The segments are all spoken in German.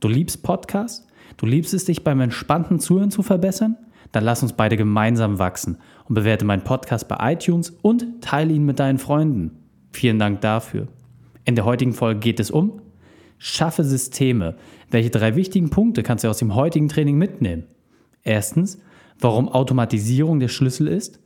Du liebst Podcasts? Du liebst es, dich beim entspannten Zuhören zu verbessern? Dann lass uns beide gemeinsam wachsen und bewerte meinen Podcast bei iTunes und teile ihn mit deinen Freunden. Vielen Dank dafür. In der heutigen Folge geht es um Schaffe Systeme. Welche drei wichtigen Punkte kannst du aus dem heutigen Training mitnehmen? Erstens, warum Automatisierung der Schlüssel ist.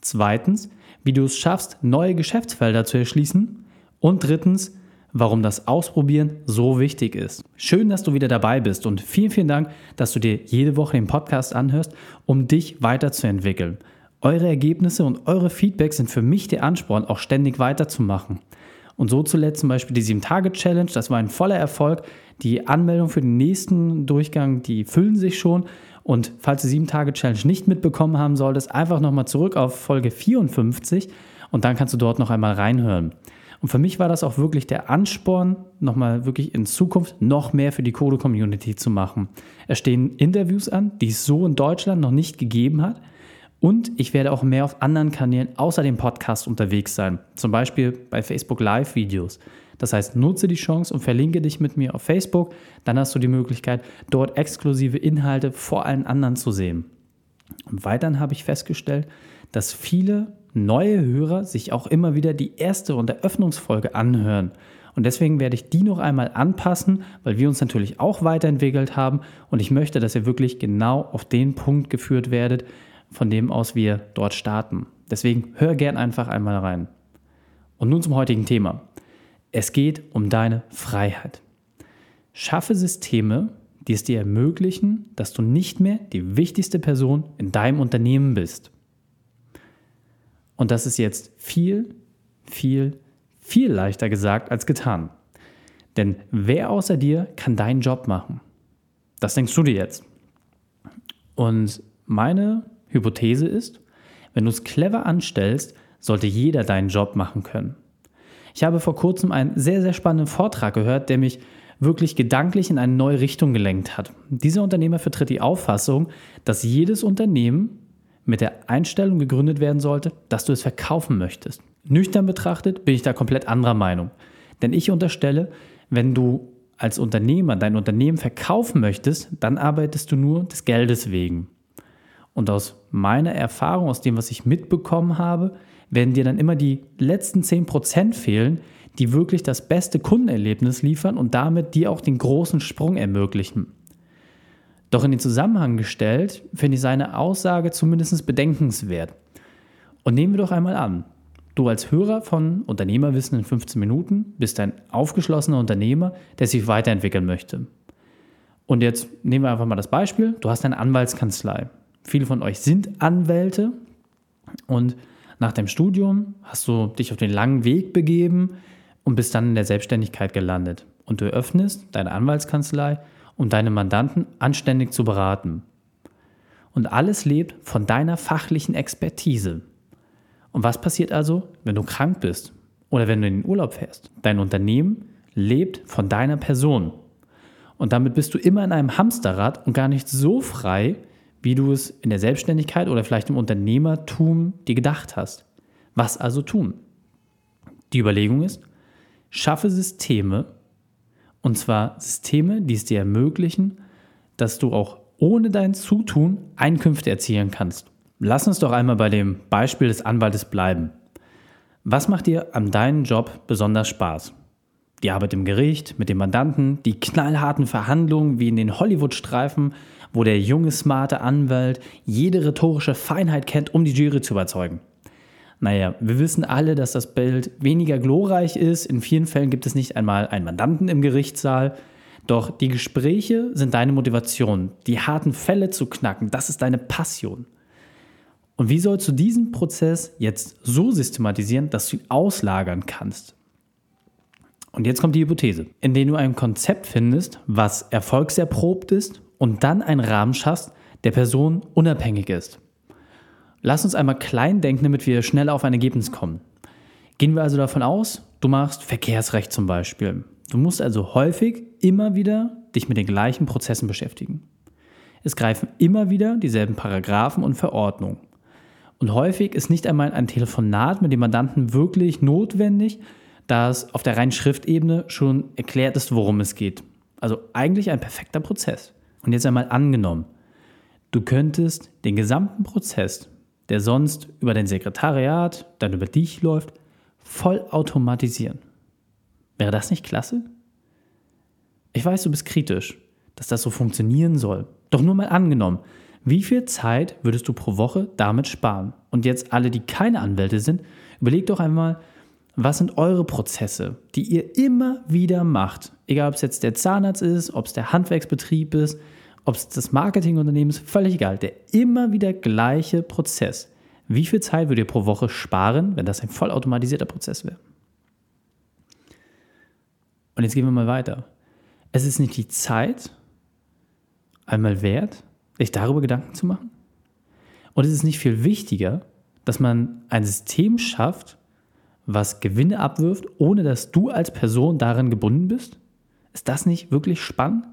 Zweitens, wie du es schaffst, neue Geschäftsfelder zu erschließen. Und drittens, warum das Ausprobieren so wichtig ist. Schön, dass du wieder dabei bist und vielen, vielen Dank, dass du dir jede Woche den Podcast anhörst, um dich weiterzuentwickeln. Eure Ergebnisse und eure Feedbacks sind für mich der Ansporn, auch ständig weiterzumachen. Und so zuletzt zum Beispiel die 7-Tage-Challenge, das war ein voller Erfolg. Die Anmeldung für den nächsten Durchgang, die füllen sich schon. Und falls du 7-Tage-Challenge nicht mitbekommen haben solltest, einfach nochmal zurück auf Folge 54 und dann kannst du dort noch einmal reinhören. Und für mich war das auch wirklich der Ansporn, nochmal wirklich in Zukunft noch mehr für die Code-Community zu machen. Es stehen Interviews an, die es so in Deutschland noch nicht gegeben hat. Und ich werde auch mehr auf anderen Kanälen außer dem Podcast unterwegs sein. Zum Beispiel bei Facebook Live-Videos. Das heißt, nutze die Chance und verlinke dich mit mir auf Facebook. Dann hast du die Möglichkeit, dort exklusive Inhalte vor allen anderen zu sehen. Und weiterhin habe ich festgestellt, dass viele neue Hörer sich auch immer wieder die erste und Eröffnungsfolge anhören. Und deswegen werde ich die noch einmal anpassen, weil wir uns natürlich auch weiterentwickelt haben und ich möchte, dass ihr wirklich genau auf den Punkt geführt werdet, von dem aus wir dort starten. Deswegen hör gern einfach einmal rein. Und nun zum heutigen Thema. Es geht um deine Freiheit. Schaffe Systeme, die es dir ermöglichen, dass du nicht mehr die wichtigste Person in deinem Unternehmen bist. Und das ist jetzt viel, viel, viel leichter gesagt als getan. Denn wer außer dir kann deinen Job machen? Das denkst du dir jetzt. Und meine Hypothese ist, wenn du es clever anstellst, sollte jeder deinen Job machen können. Ich habe vor kurzem einen sehr, sehr spannenden Vortrag gehört, der mich wirklich gedanklich in eine neue Richtung gelenkt hat. Dieser Unternehmer vertritt die Auffassung, dass jedes Unternehmen mit der Einstellung gegründet werden sollte, dass du es verkaufen möchtest. Nüchtern betrachtet bin ich da komplett anderer Meinung. Denn ich unterstelle, wenn du als Unternehmer dein Unternehmen verkaufen möchtest, dann arbeitest du nur des Geldes wegen. Und aus meiner Erfahrung, aus dem, was ich mitbekommen habe, werden dir dann immer die letzten 10% fehlen, die wirklich das beste Kundenerlebnis liefern und damit dir auch den großen Sprung ermöglichen. Doch in den Zusammenhang gestellt finde ich seine Aussage zumindest bedenkenswert. Und nehmen wir doch einmal an, du als Hörer von Unternehmerwissen in 15 Minuten bist ein aufgeschlossener Unternehmer, der sich weiterentwickeln möchte. Und jetzt nehmen wir einfach mal das Beispiel, du hast eine Anwaltskanzlei. Viele von euch sind Anwälte und nach dem Studium hast du dich auf den langen Weg begeben und bist dann in der Selbstständigkeit gelandet. Und du öffnest deine Anwaltskanzlei um deine Mandanten anständig zu beraten. Und alles lebt von deiner fachlichen Expertise. Und was passiert also, wenn du krank bist oder wenn du in den Urlaub fährst? Dein Unternehmen lebt von deiner Person. Und damit bist du immer in einem Hamsterrad und gar nicht so frei, wie du es in der Selbstständigkeit oder vielleicht im Unternehmertum dir gedacht hast. Was also tun? Die Überlegung ist, schaffe Systeme, und zwar Systeme, die es dir ermöglichen, dass du auch ohne dein Zutun Einkünfte erzielen kannst. Lass uns doch einmal bei dem Beispiel des Anwaltes bleiben. Was macht dir an deinem Job besonders Spaß? Die Arbeit im Gericht, mit dem Mandanten, die knallharten Verhandlungen wie in den Hollywood-Streifen, wo der junge, smarte Anwalt jede rhetorische Feinheit kennt, um die Jury zu überzeugen. Naja, wir wissen alle, dass das Bild weniger glorreich ist. In vielen Fällen gibt es nicht einmal einen Mandanten im Gerichtssaal. Doch die Gespräche sind deine Motivation. Die harten Fälle zu knacken, das ist deine Passion. Und wie sollst du diesen Prozess jetzt so systematisieren, dass du ihn auslagern kannst? Und jetzt kommt die Hypothese, indem du ein Konzept findest, was erfolgserprobt ist und dann einen Rahmen schaffst, der Person unabhängig ist. Lass uns einmal klein denken, damit wir schnell auf ein Ergebnis kommen. Gehen wir also davon aus, du machst Verkehrsrecht zum Beispiel. Du musst also häufig immer wieder dich mit den gleichen Prozessen beschäftigen. Es greifen immer wieder dieselben Paragraphen und Verordnungen. Und häufig ist nicht einmal ein Telefonat mit dem Mandanten wirklich notwendig, da es auf der reinen Schriftebene schon erklärt ist, worum es geht. Also eigentlich ein perfekter Prozess. Und jetzt einmal angenommen, du könntest den gesamten Prozess, der sonst über dein Sekretariat, dann über dich läuft, voll automatisieren. Wäre das nicht klasse? Ich weiß, du bist kritisch, dass das so funktionieren soll. Doch nur mal angenommen, wie viel Zeit würdest du pro Woche damit sparen? Und jetzt alle, die keine Anwälte sind, überlegt doch einmal, was sind eure Prozesse, die ihr immer wieder macht? Egal, ob es jetzt der Zahnarzt ist, ob es der Handwerksbetrieb ist, ob es das Marketingunternehmen ist, völlig egal. Der immer wieder gleiche Prozess. Wie viel Zeit würdet ihr pro Woche sparen, wenn das ein vollautomatisierter Prozess wäre? Und jetzt gehen wir mal weiter. Es ist nicht die Zeit einmal wert, sich darüber Gedanken zu machen? Und es ist nicht viel wichtiger, dass man ein System schafft, was Gewinne abwirft, ohne dass du als Person daran gebunden bist? Ist das nicht wirklich spannend?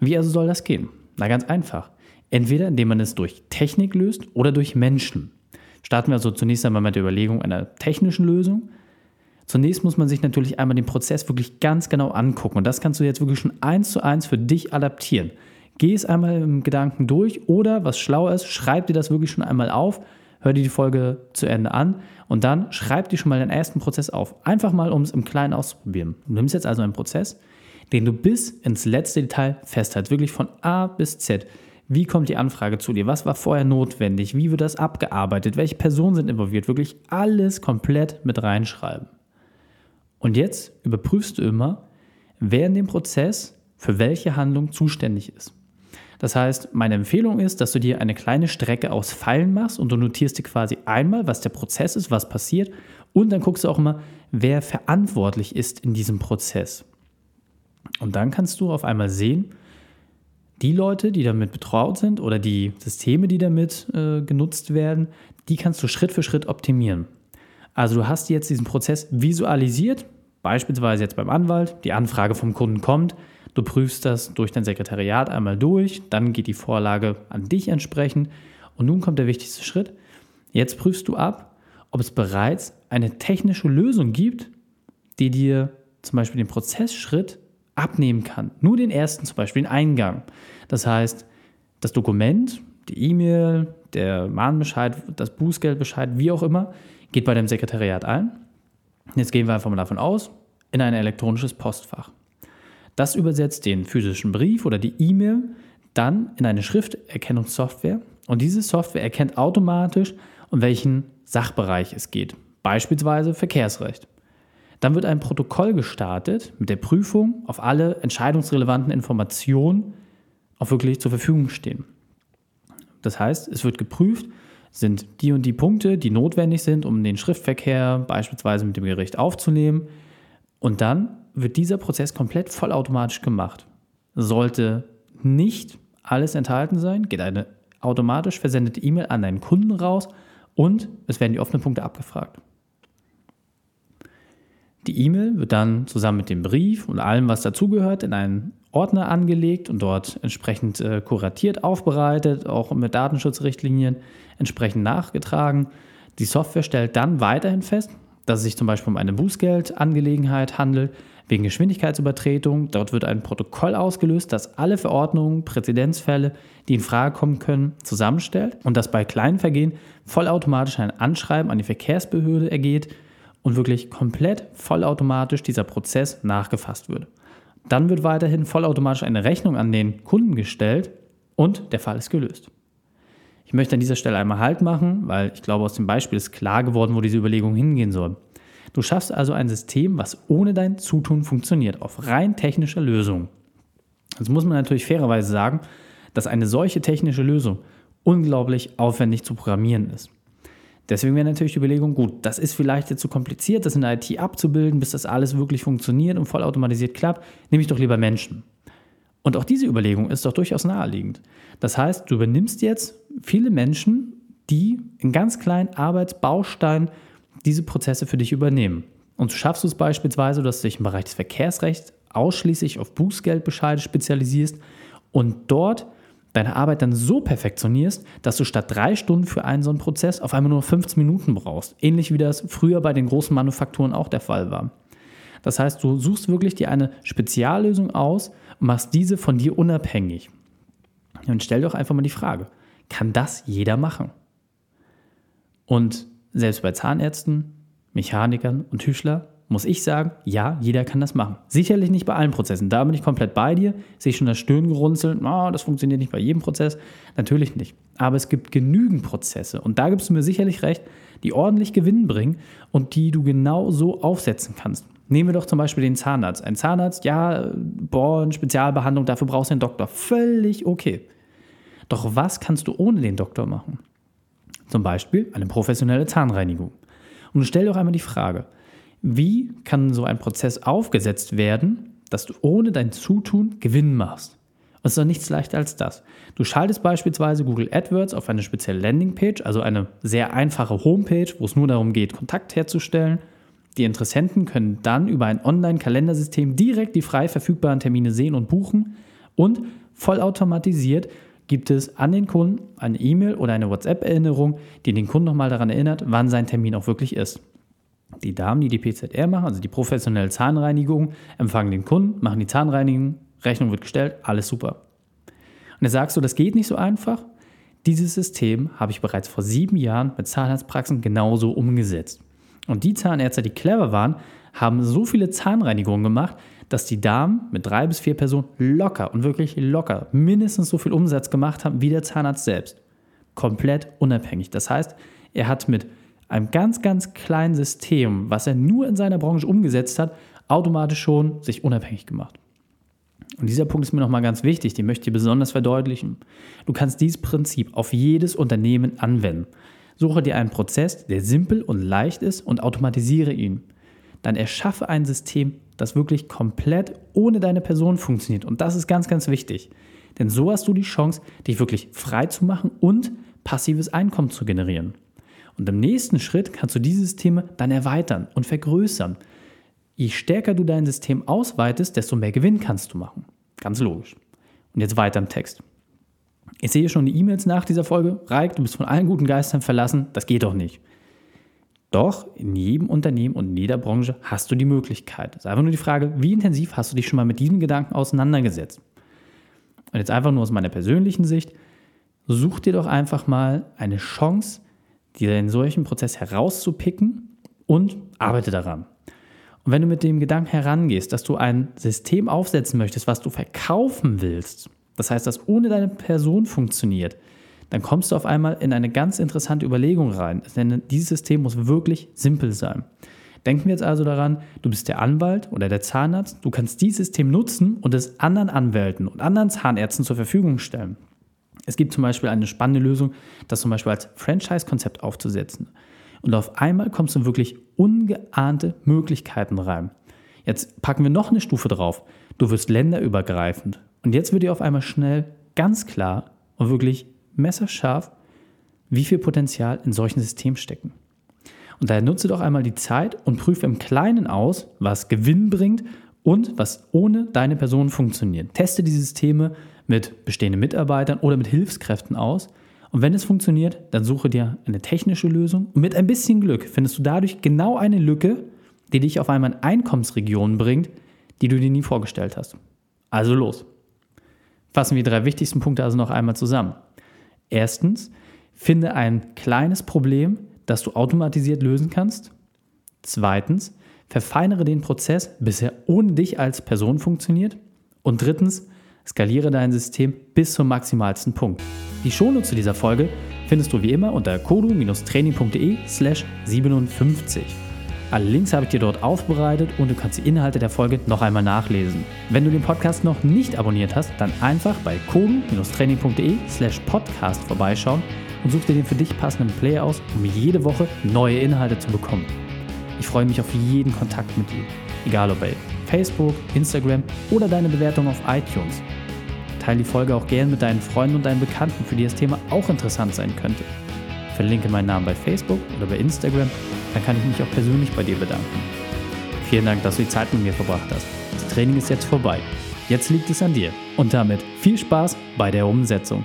Wie also soll das gehen? Na ganz einfach. Entweder indem man es durch Technik löst oder durch Menschen. Starten wir also zunächst einmal mit der Überlegung einer technischen Lösung. Zunächst muss man sich natürlich einmal den Prozess wirklich ganz genau angucken. Und das kannst du jetzt wirklich schon eins zu eins für dich adaptieren. Geh es einmal im Gedanken durch oder, was schlau ist, schreib dir das wirklich schon einmal auf hör dir die Folge zu Ende an und dann schreib dir schon mal den ersten Prozess auf. Einfach mal, um es im Kleinen auszuprobieren. Du nimmst jetzt also einen Prozess, den du bis ins letzte Detail festhältst, wirklich von A bis Z. Wie kommt die Anfrage zu dir? Was war vorher notwendig? Wie wird das abgearbeitet? Welche Personen sind involviert? Wirklich alles komplett mit reinschreiben. Und jetzt überprüfst du immer, wer in dem Prozess für welche Handlung zuständig ist. Das heißt, meine Empfehlung ist, dass du dir eine kleine Strecke aus Pfeilen machst und du notierst dir quasi einmal, was der Prozess ist, was passiert und dann guckst du auch immer, wer verantwortlich ist in diesem Prozess. Und dann kannst du auf einmal sehen, die Leute, die damit betraut sind oder die Systeme, die damit äh, genutzt werden, die kannst du Schritt für Schritt optimieren. Also du hast jetzt diesen Prozess visualisiert, beispielsweise jetzt beim Anwalt, die Anfrage vom Kunden kommt, Du prüfst das durch dein Sekretariat einmal durch, dann geht die Vorlage an dich entsprechend und nun kommt der wichtigste Schritt. Jetzt prüfst du ab, ob es bereits eine technische Lösung gibt, die dir zum Beispiel den Prozessschritt abnehmen kann. Nur den ersten, zum Beispiel den Eingang. Das heißt, das Dokument, die E-Mail, der Mahnbescheid, das Bußgeldbescheid, wie auch immer, geht bei deinem Sekretariat ein. Jetzt gehen wir einfach mal davon aus, in ein elektronisches Postfach. Das übersetzt den physischen Brief oder die E-Mail dann in eine Schrifterkennungssoftware und diese Software erkennt automatisch, um welchen Sachbereich es geht, beispielsweise Verkehrsrecht. Dann wird ein Protokoll gestartet mit der Prüfung, ob alle entscheidungsrelevanten Informationen auch wirklich zur Verfügung stehen. Das heißt, es wird geprüft, sind die und die Punkte, die notwendig sind, um den Schriftverkehr beispielsweise mit dem Gericht aufzunehmen. Und dann wird dieser Prozess komplett vollautomatisch gemacht. Sollte nicht alles enthalten sein, geht eine automatisch versendete E-Mail an deinen Kunden raus und es werden die offenen Punkte abgefragt. Die E-Mail wird dann zusammen mit dem Brief und allem, was dazugehört, in einen Ordner angelegt und dort entsprechend äh, kuratiert, aufbereitet, auch mit Datenschutzrichtlinien entsprechend nachgetragen. Die Software stellt dann weiterhin fest, dass es sich zum Beispiel um eine Bußgeldangelegenheit handelt, wegen Geschwindigkeitsübertretung. Dort wird ein Protokoll ausgelöst, das alle Verordnungen, Präzedenzfälle, die in Frage kommen können, zusammenstellt und das bei kleinen Vergehen vollautomatisch ein Anschreiben an die Verkehrsbehörde ergeht und wirklich komplett vollautomatisch dieser Prozess nachgefasst wird. Dann wird weiterhin vollautomatisch eine Rechnung an den Kunden gestellt und der Fall ist gelöst. Ich möchte an dieser Stelle einmal Halt machen, weil ich glaube, aus dem Beispiel ist klar geworden, wo diese Überlegung hingehen soll. Du schaffst also ein System, was ohne dein Zutun funktioniert, auf rein technischer Lösung. Jetzt muss man natürlich fairerweise sagen, dass eine solche technische Lösung unglaublich aufwendig zu programmieren ist. Deswegen wäre natürlich die Überlegung, gut, das ist vielleicht jetzt zu so kompliziert, das in der IT abzubilden, bis das alles wirklich funktioniert und vollautomatisiert klappt, nehme ich doch lieber Menschen. Und auch diese Überlegung ist doch durchaus naheliegend. Das heißt, du übernimmst jetzt viele Menschen, die in ganz kleinen Arbeitsbausteinen diese Prozesse für dich übernehmen. Und so schaffst du es beispielsweise, dass du dich im Bereich des Verkehrsrechts ausschließlich auf Bußgeldbescheide spezialisierst und dort deine Arbeit dann so perfektionierst, dass du statt drei Stunden für einen so einen Prozess auf einmal nur 15 Minuten brauchst. Ähnlich wie das früher bei den großen Manufakturen auch der Fall war. Das heißt, du suchst wirklich dir eine Speziallösung aus und machst diese von dir unabhängig. Und stell doch einfach mal die Frage, kann das jeder machen? Und selbst bei Zahnärzten, Mechanikern und Tischler muss ich sagen, ja, jeder kann das machen. Sicherlich nicht bei allen Prozessen. Da bin ich komplett bei dir. Sehe ich schon das Stirn gerunzeln. Oh, das funktioniert nicht bei jedem Prozess. Natürlich nicht. Aber es gibt genügend Prozesse. Und da gibst du mir sicherlich recht, die ordentlich Gewinn bringen und die du genau so aufsetzen kannst. Nehmen wir doch zum Beispiel den Zahnarzt. Ein Zahnarzt, ja, boah, eine Spezialbehandlung, dafür brauchst du einen Doktor. Völlig okay. Doch was kannst du ohne den Doktor machen? Zum Beispiel eine professionelle Zahnreinigung. Und stell doch einmal die Frage, wie kann so ein Prozess aufgesetzt werden, dass du ohne dein Zutun Gewinn machst? Und es ist doch nichts leichter als das. Du schaltest beispielsweise Google AdWords auf eine spezielle Landingpage, also eine sehr einfache Homepage, wo es nur darum geht, Kontakt herzustellen. Die Interessenten können dann über ein Online-Kalendersystem direkt die frei verfügbaren Termine sehen und buchen und vollautomatisiert gibt es an den Kunden eine E-Mail oder eine WhatsApp-Erinnerung, die den Kunden nochmal daran erinnert, wann sein Termin auch wirklich ist. Die Damen, die die PZR machen, also die professionelle Zahnreinigung, empfangen den Kunden, machen die Zahnreinigung, Rechnung wird gestellt, alles super. Und jetzt sagst du, das geht nicht so einfach. Dieses System habe ich bereits vor sieben Jahren mit Zahnarztpraxen genauso umgesetzt. Und die Zahnärzte, die clever waren, haben so viele Zahnreinigungen gemacht, dass die Damen mit drei bis vier Personen locker und wirklich locker mindestens so viel Umsatz gemacht haben wie der Zahnarzt selbst. Komplett unabhängig. Das heißt, er hat mit einem ganz, ganz kleinen System, was er nur in seiner Branche umgesetzt hat, automatisch schon sich unabhängig gemacht. Und dieser Punkt ist mir nochmal ganz wichtig, den möchte ich besonders verdeutlichen. Du kannst dieses Prinzip auf jedes Unternehmen anwenden. Suche dir einen Prozess, der simpel und leicht ist und automatisiere ihn. Dann erschaffe ein System, das wirklich komplett ohne deine Person funktioniert. Und das ist ganz, ganz wichtig. Denn so hast du die Chance, dich wirklich frei zu machen und passives Einkommen zu generieren. Und im nächsten Schritt kannst du diese Systeme dann erweitern und vergrößern. Je stärker du dein System ausweitest, desto mehr Gewinn kannst du machen. Ganz logisch. Und jetzt weiter im Text. Ich sehe schon die E-Mails nach dieser Folge. Reik, du bist von allen guten Geistern verlassen. Das geht doch nicht. Doch in jedem Unternehmen und in jeder Branche hast du die Möglichkeit. Es ist einfach nur die Frage, wie intensiv hast du dich schon mal mit diesem Gedanken auseinandergesetzt? Und jetzt einfach nur aus meiner persönlichen Sicht, such dir doch einfach mal eine Chance, dir in solchen Prozess herauszupicken und arbeite daran. Und wenn du mit dem Gedanken herangehst, dass du ein System aufsetzen möchtest, was du verkaufen willst, das heißt, dass ohne deine Person funktioniert, dann kommst du auf einmal in eine ganz interessante Überlegung rein. Denn dieses System muss wirklich simpel sein. Denken wir jetzt also daran, du bist der Anwalt oder der Zahnarzt, du kannst dieses System nutzen und es anderen Anwälten und anderen Zahnärzten zur Verfügung stellen. Es gibt zum Beispiel eine spannende Lösung, das zum Beispiel als Franchise-Konzept aufzusetzen. Und auf einmal kommst du wirklich ungeahnte Möglichkeiten rein. Jetzt packen wir noch eine Stufe drauf. Du wirst länderübergreifend. Und jetzt wird dir auf einmal schnell ganz klar und wirklich messerscharf, wie viel Potenzial in solchen Systemen stecken. Und daher nutze doch einmal die Zeit und prüfe im Kleinen aus, was Gewinn bringt und was ohne deine Person funktioniert. Teste die Systeme mit bestehenden Mitarbeitern oder mit Hilfskräften aus. Und wenn es funktioniert, dann suche dir eine technische Lösung. Und mit ein bisschen Glück findest du dadurch genau eine Lücke, die dich auf einmal in Einkommensregionen bringt, die du dir nie vorgestellt hast. Also los. Fassen wir die drei wichtigsten Punkte also noch einmal zusammen. Erstens, finde ein kleines Problem, das du automatisiert lösen kannst. Zweitens, verfeinere den Prozess, bis er ohne dich als Person funktioniert. Und drittens, skaliere dein System bis zum maximalsten Punkt. Die Shownotes zu dieser Folge findest du wie immer unter kodu-training.de slash 57. Alle Links habe ich dir dort aufbereitet und du kannst die Inhalte der Folge noch einmal nachlesen. Wenn du den Podcast noch nicht abonniert hast, dann einfach bei kodu-training.de slash podcast vorbeischauen und such dir den für dich passenden Player aus, um jede Woche neue Inhalte zu bekommen. Ich freue mich auf jeden Kontakt mit dir, egal ob bei Facebook, Instagram oder deine Bewertung auf iTunes. Teile die Folge auch gern mit deinen Freunden und deinen Bekannten, für die das Thema auch interessant sein könnte. Verlinke meinen Namen bei Facebook oder bei Instagram, dann kann ich mich auch persönlich bei dir bedanken. Vielen Dank, dass du die Zeit mit mir verbracht hast. Das Training ist jetzt vorbei. Jetzt liegt es an dir. Und damit viel Spaß bei der Umsetzung.